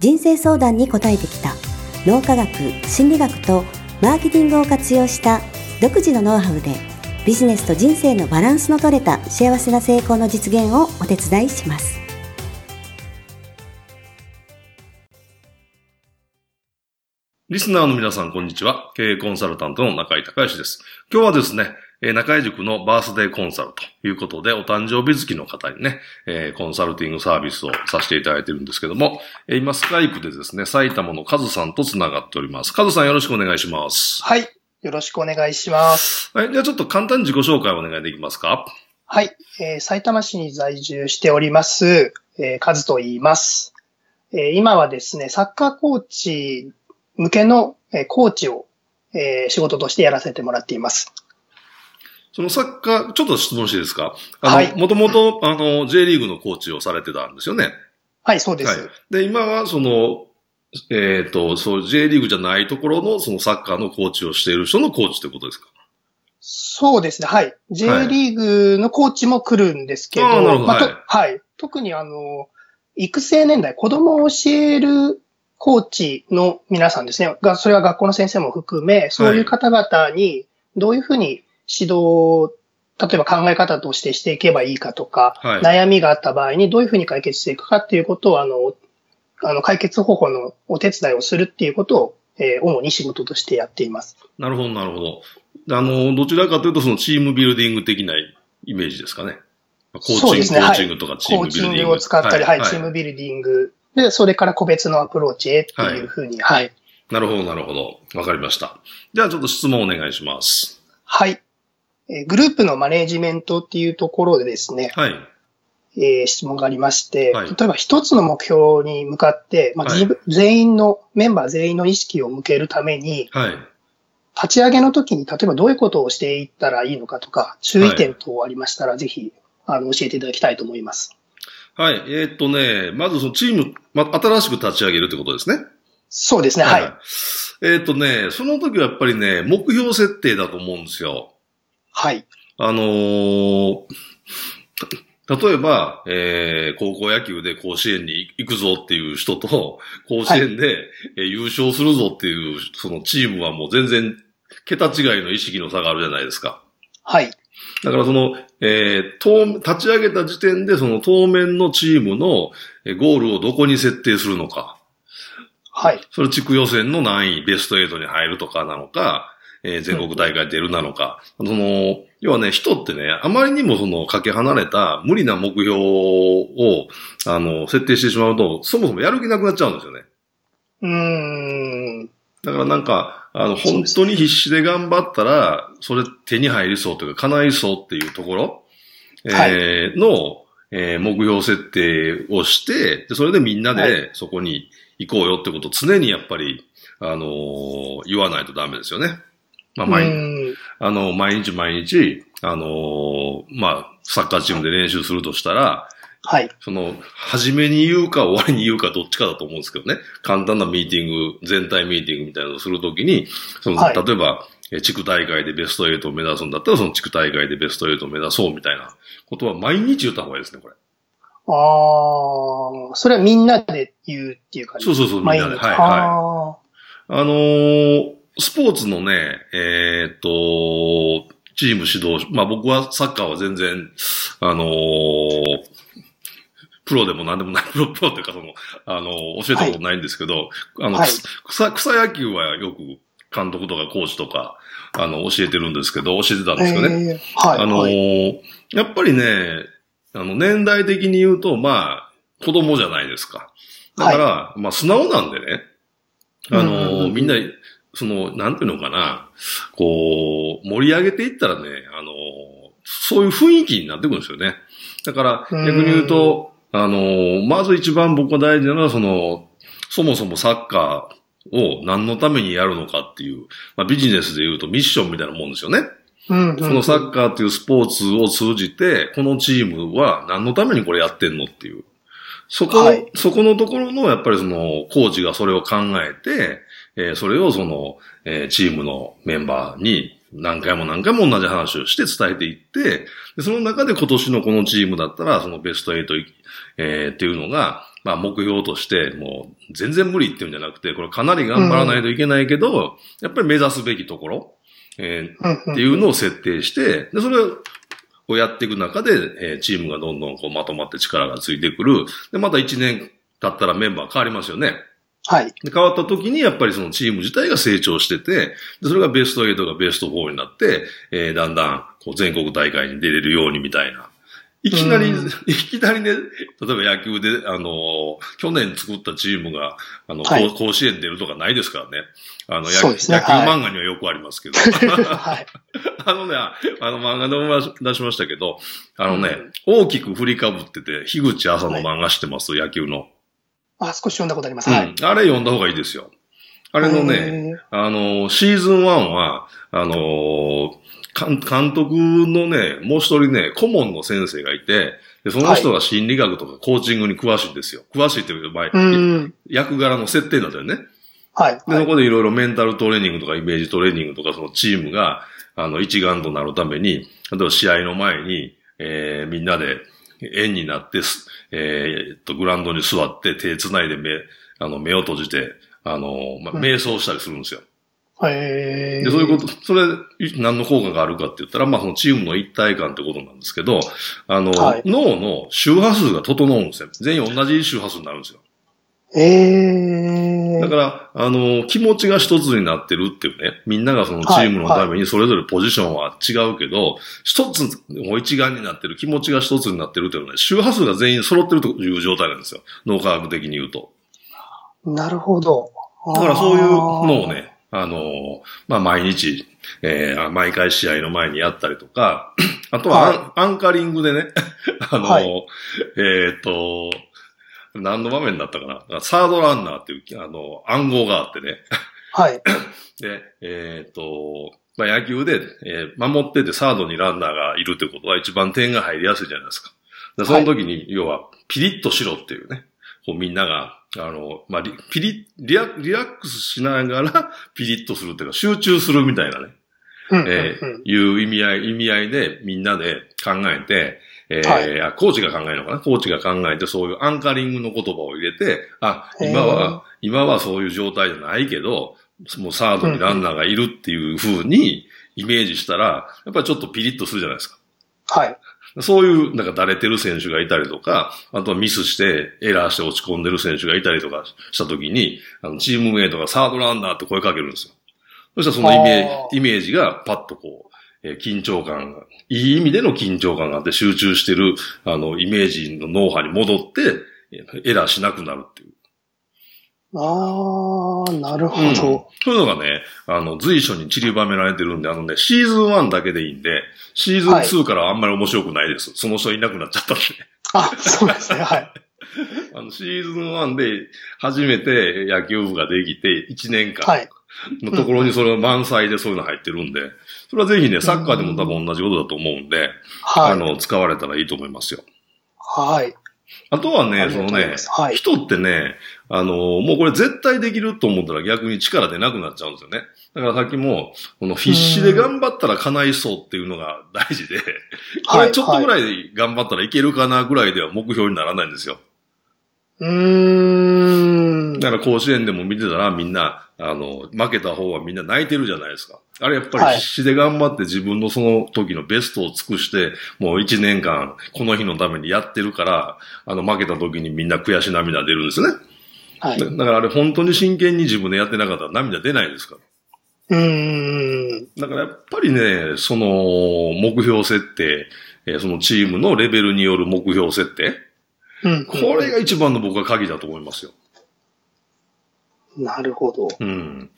人生相談に応えてきた脳科学心理学とマーケティングを活用した独自のノウハウでビジネスと人生のバランスの取れた幸せな成功の実現をお手伝いしますリスナーの皆さん、こんにちは。経営コンサルタントの中井隆義です。今日はですね、え中井塾のバースデーコンサルということで、お誕生日月の方にね、えー、コンサルティングサービスをさせていただいてるんですけども、えー、今スカイプでですね、埼玉のカズさんと繋がっております。カズさんよろしくお願いします。はい。よろしくお願いします。はい。じゃあちょっと簡単に自己紹介をお願いできますか？はい。えー、埼玉市に在住しております、えー、カズと言います。えー、今はですね、サッカーコーチ向けの、えー、コーチを、えー、仕事としてやらせてもらっています。そのサッカー、ちょっと質問していいですか？あの、はい。もともと、あの、J リーグのコーチをされてたんですよね。はい、そうです。はい。で、今は、その、えっ、ー、と、そう、J リーグじゃないところの、そのサッカーのコーチをしている人のコーチってことですか？そうですね、はい。J リーグのコーチも来るんですけど、はいまあ、はい、特にあの、育成年代、子供を教えるコーチの皆さんですね。が、それは学校の先生も含め、そういう方々にどういうふうに指導、例えば考え方としてしていけばいいかとか、はい、悩みがあった場合にどういうふうに解決していくかっていうことを、あの、あの解決方法のお手伝いをするっていうことを、えー、主に仕事としてやっています。なるほど、なるほど。あの、どちらかというと、そのチームビルディング的なイメージですかね。コーチング、ね、コーチングとかチームビルディング。コーチングを使ったり、はい、はい、チームビルディング。で、それから個別のアプローチへっていうふうに、はい、はい。なるほど、なるほど。わかりました。じゃあちょっと質問お願いします。はい。えグループのマネジメントっていうところでですね、はい。えー、質問がありまして、はい、例えば一つの目標に向かって、まあ、はい、全員の、メンバー全員の意識を向けるために、はい、立ち上げの時に例えばどういうことをしていったらいいのかとか、注意点等ありましたら、ぜひ、あの、教えていただきたいと思います。はい。えー、っとね、まずそのチーム、ま、新しく立ち上げるってことですね。そうですね、はい。えー、っとね、その時はやっぱりね、目標設定だと思うんですよ。はい。あのー、例えば、えー、高校野球で甲子園に行くぞっていう人と、甲子園で、はい、え優勝するぞっていう、そのチームはもう全然、桁違いの意識の差があるじゃないですか。はい。だからその、えー、当、立ち上げた時点でその当面のチームのゴールをどこに設定するのか。はい。それ地区予選の何位、ベスト8に入るとかなのか、えー、全国大会出るなのか、その、要はね、人ってね、あまりにもその、かけ離れた無理な目標を、あの、設定してしまうと、そもそもやる気なくなっちゃうんですよね。うーん。だからなんか、あの、本当に必死で頑張ったら、それ手に入りそうというか、叶いそうっていうところ、はい、えー、の、えー、目標設定をして、でそれでみんなでそこに行こうよってことを常にやっぱり、あのー、言わないとダメですよね。まあ、毎、あの、毎日毎日、あのー、まあ、サッカーチームで練習するとしたら、はい。その、初めに言うか終わりに言うかどっちかだと思うんですけどね。簡単なミーティング、全体ミーティングみたいなのをするときに、その、はい、例えば、地区大会でベスト8を目指すんだったら、その地区大会でベスト8を目指そうみたいなことは毎日言った方がいいですね、これ。ああ、それはみんなで言うっていう感じそうそうそう、みんなで。はい、はい。あのー、スポーツのね、えー、っと、チーム指導、まあ僕はサッカーは全然、あのー、プロでも何でもない、プロ、プロっていうかその、あの、教えたことないんですけど、はい、あの、はい、草、草野球はよく監督とかコーチとか、あの、教えてるんですけど、教えてたんですけどね。はい。あのー、やっぱりね、あの、年代的に言うと、まあ、子供じゃないですか。だから、まあ、素直なんでね、あのー、みんな、その、なんていうのかな、こう、盛り上げていったらね、あの、そういう雰囲気になってくるんですよね。だから、逆に言うと、あの、まず一番僕が大事なのは、その、そもそもサッカを何のためにやるのかっていう、まあ、ビジネスで言うとミッションみたいなもんですよね。うんそのサッカーっていうスポーツを通じて、このチームは何のためにこれやってんのっていう。そこ、はい、そこのところの、やっぱりその、コーチがそれを考えて、えー、それをその、えー、チームのメンバーに何回も何回も同じ話をして伝えていって、でその中で今年のこのチームだったら、そのベスト8、えー、っていうのが、まあ目標として、もう全然無理っていうんじゃなくて、これかなり頑張らないといけないけど、うん、やっぱり目指すべきところ、えー、っていうのを設定して、で、それをやっていく中で、えー、チームがどんどんこうまとまって力がついてくる。で、また1年経ったらメンバー変わりますよね。はい。で、変わった時にやっぱりそのチーム自体が成長してて、で、それがベスト8がベスト4になって、えー、だんだんこう全国大会に出れるようにみたいな。いきなり、いきなりね、例えば野球で、あの、去年作ったチームが、あの、はい、甲子園出るとかないですからね。あの、野,、ね、野球漫画にはよくありますけど。はい。あのね、あの漫画でも出しましたけど、あのね、うん、大きく振りかぶってて、樋口朝の漫画知ってます、はい、野球の。あ、少し読んだことあります。はい。あれ読んだ方がいいですよ。あれのね、あの、シーズン1は、あの、監督のね、もう一人ね、顧問の先生がいて、で、その人が心理学とかコーチングに詳しいんですよ。詳しいっていう場合、役柄の設定なんだよね。はい。で、そこでいろいろメンタルトレーニングとかイメージトレーニングとか、そのチームが、あの、一丸となるために、例えば試合の前に、えー、みんなで円になって、えー、っと、グラウンドに座って手繋いで目、あの、目を閉じて、あの、まあ、瞑想したりするんですよ。へ、で、そういうこと、それ、何の効果があるかって言ったら、まあ、そのチームの一体感ってことなんですけど、あの、はい、脳の周波数が整うんですよ。全員同じ周波数になるんですよ。ええー。だから、あの、気持ちが一つになってるっていうね、みんながそのチームのためにそれぞれポジションは違うけど、一、はい、つ、もう一丸になってる、気持ちが一つになってるっていうのはね、周波数が全員揃ってるという状態なんですよ。脳科学的に言うと。なるほど。だからそういうのをね、あの、まあ、毎日、えー、毎回試合の前にやったりとか、あとはアンはい、アンカリングでね、あの、はい、えっ、と、何の場面だったかなサードランナーっていう、あの、暗号があってね。はい。で、えっ、と、まあ、野球で、えー、守っててサードにランナーがいるってことは一番点が入りやすいじゃないですか。でその時に、要は、ピリッとしろっていうね、こうみんなが、あの、まあ、リ、ピリリラ、リラックスしながら、ピリッとするっていうか、集中するみたいなね、えー、いう意味合い、意味合いでみんなで考えて、えー、はい、コーチが考えるのかな？コーチが考えて、そういうアンカリングの言葉を入れて、あ、今は、今はそういう状態じゃないけど、もうサードにランナーがいるっていう風にイメージしたら、やっぱりちょっとピリッとするじゃないですか。はい。そういう、なんか、だれてる選手がいたりとか、あとはミスして、エラーして落ち込んでる選手がいたりとかしたときに、あの、チームメイトがサードランナーって声かけるんですよ。そしたらそのイメージ、イメージがパッとこう、えー、緊張感が、いい意味での緊張感があって集中してる、あの、イメージの脳波に戻って、エラーしなくなるっていう。ああ、なるほど、うん、そういうのがね、あの、随所に散りばめられてるんで、あのね、シーズン1だけでいいんで、シーズン2からはあんまり面白くないです。はい、その人いなくなっちゃったんで。あ、そうですね、はい。あの、シーズン1で初めて野球部ができて1年間 のところにそれ満載でそういうの入ってるんで、それはぜひね、サッカーでも多分同じことだと思うんで、はい、あの、使われたらいいと思いますよ。はい。あとはね、そのね、はい、人ってね、あの、もうこれ絶対できると思ったら逆に力出なくなっちゃうんですよね。だからさっきも、この必死で頑張ったら叶いそうっていうのが大事で、これちょっとぐらい頑張ったらいけるかなぐらいでは目標にならないんですよ。うーん。だから甲子園でも見てたらみんな、あの、負けた方はみんな泣いてるじゃないですか。あれやっぱり必死で頑張って自分のその時のベストを尽くして、もう一年間この日のためにやってるから、あの負けた時にみんな悔し涙出るんですね。はい。だからあれ本当に真剣に自分でやってなかったら涙出ないですから。うん。だからやっぱりね、その目標設定、えそのチームのレベルによる目標設定。うん、これが一番の僕は鍵だと思いますよ。なるほど。うん。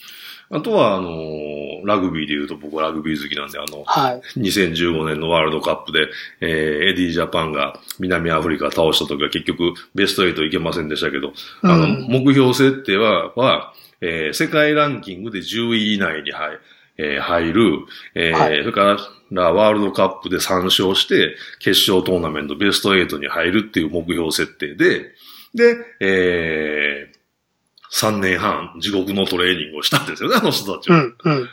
あとは、あのー、ラグビーで言うと僕はラグビー好きなんで、あの、はい、2015年のワールドカップで、えー、エディ・ジャパンが南アフリカ倒した時は結局ベスト8いけませんでしたけど、うん、あの、目標設定は、は、えー、世界ランキングで10位以内に入えー、入る、えー、はい、それからワールドカップで3勝して、決勝トーナメントベスト8に入るっていう目標設定で、で、えー、3年半地獄のトレーニングをしたんですよね、あの人たちは。うんうんうん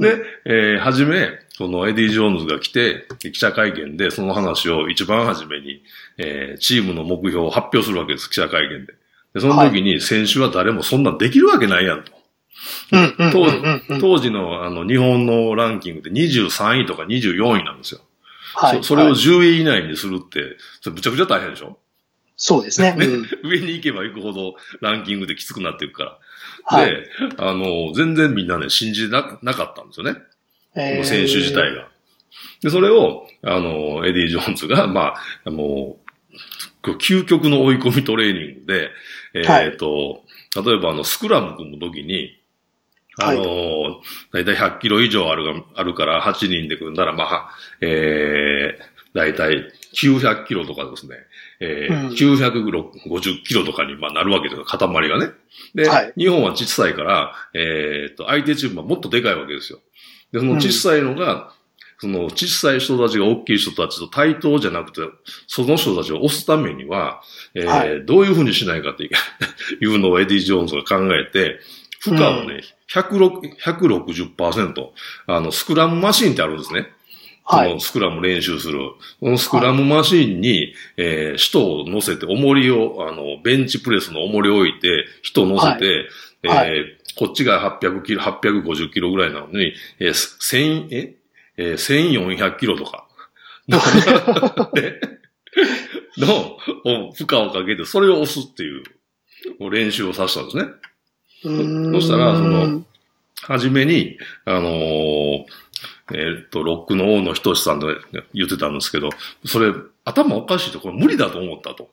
で、えー、はじめ、そのエディ・ジョーンズが来て、記者会見でその話を一番初めに、えー、チームの目標を発表するわけです、記者会見で。で、その時に選手は誰もそんなんできるわけないやんと。当時のあの日本のランキングで23位とか24位なんですよ。はい。それを10位以内にするって、それむちゃくちゃ大変でしょ？そうですね。上に行けば行くほどランキングできつくなっていくから。はい、で、あの、全然みんなね、信じななかったんですよね。えー、選手自体が。で、それを、あの、エディ・ジョーンズが、まあ、もう、究極の追い込みトレーニングで、えっ、ー、と、はい、例えばあの、スクラム組むときに、あのー、だいたい100キロ以上あるが、あるから8人で組んだら、まあ、えー、だいたい900キロとかですね、えー、うん、950キロとかにまあなるわけですよ、塊がね。で、はい、日本は小さいから、えー、っと、相手チームはもっとでかいわけですよ。で、その小さいのが、うんその小さい人たちが大きい人たちと対等じゃなくて、その人たちを押すためには、えー、はい、どういうふうにしないかっていうのをエディ・ジョーンズが考えて、負荷をね、160%、あの、スクラムマシンってあるんですね。はい。スクラム練習する。このスクラムマシンに、えー、人を乗せて、重りを、あの、ベンチプレスの重りを置いて、人を乗せて、はい、えー、こっちが800キロ、850キロぐらいなのに、えー、1000、え？えー、1400キロとか。の負荷をかけて、それを押すっていう練習をさせたんですね。そしたら、その、はじめに、あのー、えっと、ロックの王のひとしさんで言ってたんですけど、それ、頭おかしいと、これ無理だと思ったと。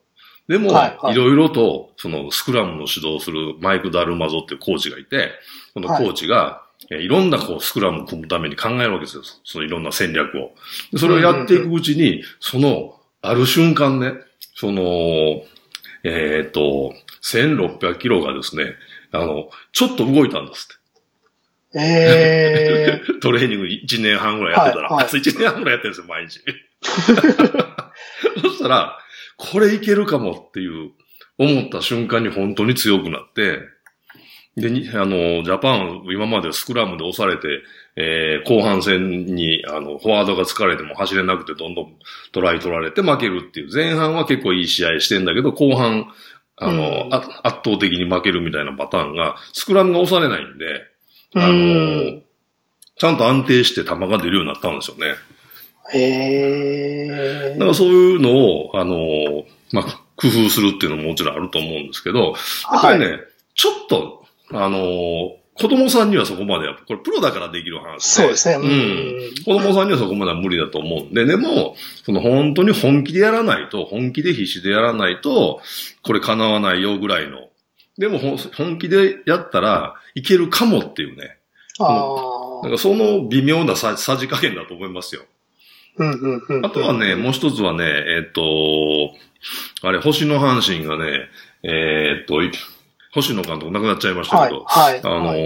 でも、はいろいろと、その、スクラムの指導するマイク・ダルマゾっていうコーチがいて、このコーチが、はい、いろんなこう、スクラムを組むために考えるわけですよ。そのいろんな戦略を。それをやっていくうちに、その、ある瞬間ね、その、えっ、ー、と、1600キロがですね、あの、ちょっと動いたんですって。えー、トレーニング1年半ぐらいやってたら、はいはい、1年半ぐらいやってるんですよ、毎日。そしたら、これいけるかもっていう、思った瞬間に本当に強くなって、で、あの、ジャパン、今までスクラムで押されて、えー、後半戦に、あの、フォワードが疲れても走れなくてどんどんトライ取られて負けるっていう。前半は結構いい試合してんだけど、後半、あの、うん、圧倒的に負けるみたいなパターンが、スクラムが押されないんで、あの、ちゃんと安定して球が出るようになったんですよね。へだからそういうのを、あの、まあ、工夫するっていうのももちろんあると思うんですけど、やっぱりね、はい、ちょっと、あの、子供さんにはそこまでこれプロだからできる話、そうですね。うん。子供さんにはそこまでは無理だと思うんで、でも、その本当に本気でやらないと、本気で必死でやらないと、これ叶わないよぐらいの。でも本気でやったらいけるかもっていうね。ああ。なんかその微妙なささじ加減だと思いますよ。うんうんうん、あとはね、もう一つはね、えっ、ー、と、あれ、星野阪神がね、えっ、ー、と、星野監督亡くなっちゃいましたけど、はいはい、あの、はい、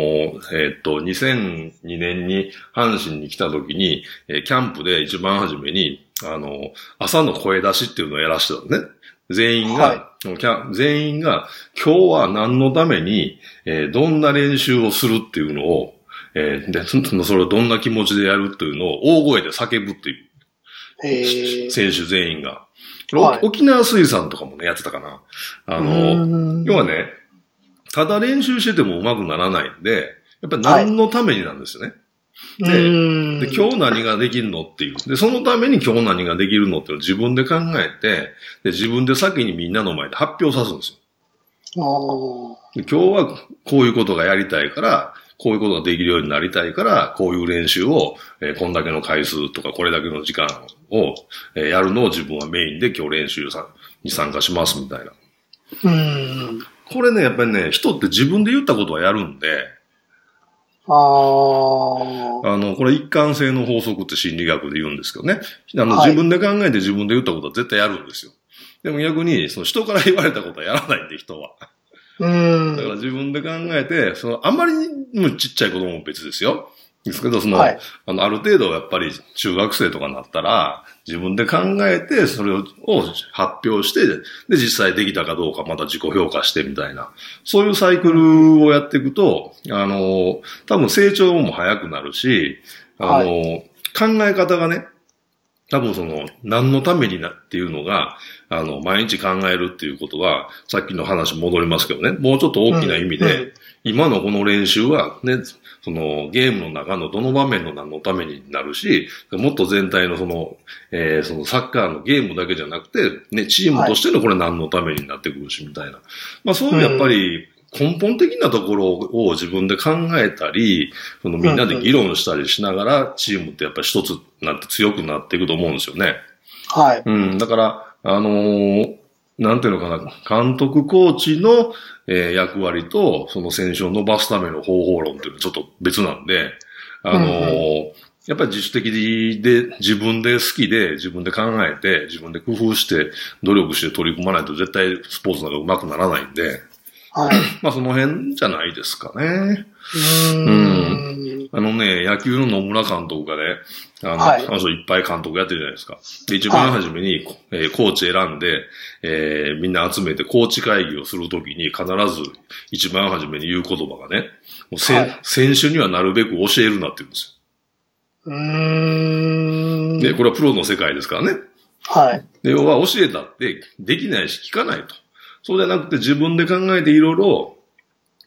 えっ、と、2002年に阪神に来た時に、えー、キャンプで一番初めに、あの、朝の声出しっていうのをやらしてたのね。全員が、はい、全員が、今日は何のために、えー、どんな練習をするっていうのを、えー、で、それをどんな気持ちでやるっていうのを大声で叫ぶっていう。選手全員が。はい、沖縄水産とかもね、やってたかな。あの、要はね、ただ練習してても上手くならないんで、やっぱり何のためになんですよね。はい、でで、今日何ができるのっていう。で、そのために今日何ができるのっていうのを自分で考えて、で、自分で先にみんなの前で発表さすんですよ。で今日はこういうことがやりたいから、こういうことができるようになりたいから、こういう練習を、えー、こんだけの回数とか、これだけの時間を、えー、やるのを自分はメインで今日練習さに参加しますみたいな。うん。これね、やっぱりね、人って自分で言ったことはやるんで、ああの、これ一貫性の法則って心理学で言うんですけどね。あの、はい、自分で考えて自分で言ったことは絶対やるんですよ。でも逆に、その人から言われたことはやらないんで、人は。うん。だから自分で考えて、その、あんまりにもちっちゃい子供も別ですよ。ですけど、その、はい、あの、ある程度やっぱり中学生とかになったら、自分で考えて、それを発表して、で、実際できたかどうかまた自己評価してみたいな、そういうサイクルをやっていくと、あの、多分成長も早くなるし、あの、はい、考え方がね、多分その、何のためになっていうのが、あの、毎日考えるっていうことは、さっきの話戻りますけどね、もうちょっと大きな意味で、うんうん、今のこの練習はね、そのゲームの中のどの場面の何のためになるし、もっと全体のその、えー、そのサッカーのゲームだけじゃなくて、ね、チームとしてのこれ何のためになってくるし、みたいな。まあそういうやっぱり、根本的なところを自分で考えたり、そのみんなで議論したりしながら、チームってやっぱり一つなって強くなっていくと思うんですよね。はい。うん。だから、あのー、なんていうのかな、監督コーチの、えー、役割と、その選手を伸ばすための方法論っていうのはちょっと別なんで、あのーうんうん、やっぱり自主的で、自分で好きで、自分で考えて、自分で工夫して、努力して取り組まないと絶対スポーツなんか上手くならないんで、はい。まあその辺じゃないですかね。うん。あのね、野球の野村監督がね、あの、はい、あの人いっぱい監督やってるじゃないですか。で、一番初めに、はい、えー、コーチ選んで、えー、みんな集めてコーチ会議をするときに必ず一番初めに言う言葉がね、もうせ、はい、選手にはなるべく教えるなって言うんですよ。うん。で、これはプロの世界ですからね。はい。で、要は教えたってできないし聞かないと。そうじゃなくて自分で考えていろいろ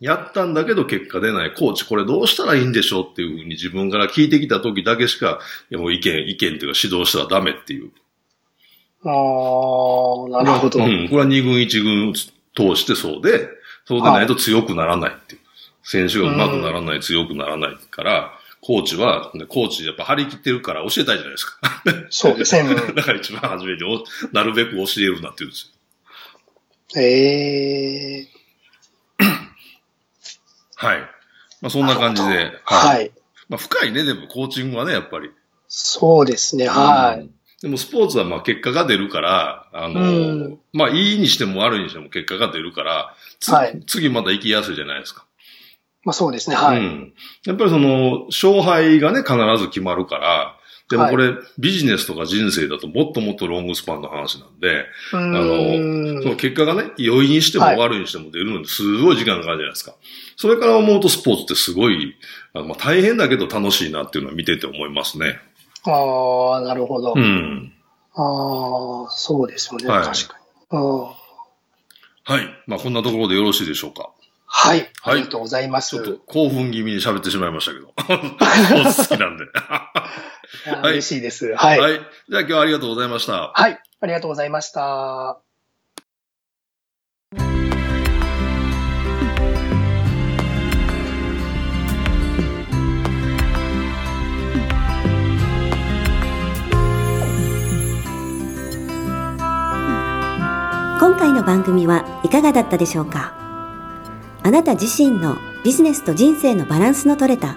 やったんだけど結果出ない。コーチこれどうしたらいいんでしょうっていうふうに自分から聞いてきた時だけしか、いやもう意見、意見っていうか指導したらダメっていう。ああ、なるほど。うん。これは二軍一軍通してそうで、そうでないと強くならないっていう。選手が上手くならない、強くならないから、コーチは、コーチやっぱ張り切ってるから教えたいじゃないですか。そうですね。だから一番初めになるべく教えるなって言うんですよ。ええー、はい。まあそんな感じで。はい。まあ深いね、でもコーチングはね、やっぱり。そうですね、はい。でもスポーツはまあ結果が出るから、あの、うん、まあいいにしても悪いにしても結果が出るから、はい、次また行きやすいじゃないですか。まあそうですね、はい。うん。やっぱりその、勝敗がね、必ず決まるから、でもこれ、はい、ビジネスとか人生だともっともっとロングスパンの話なんで、あの、その結果がね、良いにしても悪いにしても出るのにすごい時間がかかるじゃないですか。それから思うとスポーツってすごい、あのまあ、大変だけど楽しいなっていうのは見てて思いますね。ああ、なるほど。うん。ああ、そうですよね、はい、確かに。はい。まあ、こんなところでよろしいでしょうか？はい。ありがとうございます。ちょっと興奮気味に喋ってしまいましたけど。好きなんで。はい、嬉しいです。はい。はい。じゃあ今日はありがとうございました。はい。ありがとうございました。今回の番組はいかがだったでしょうか？あなた自身のビジネスと人生のバランスの取れた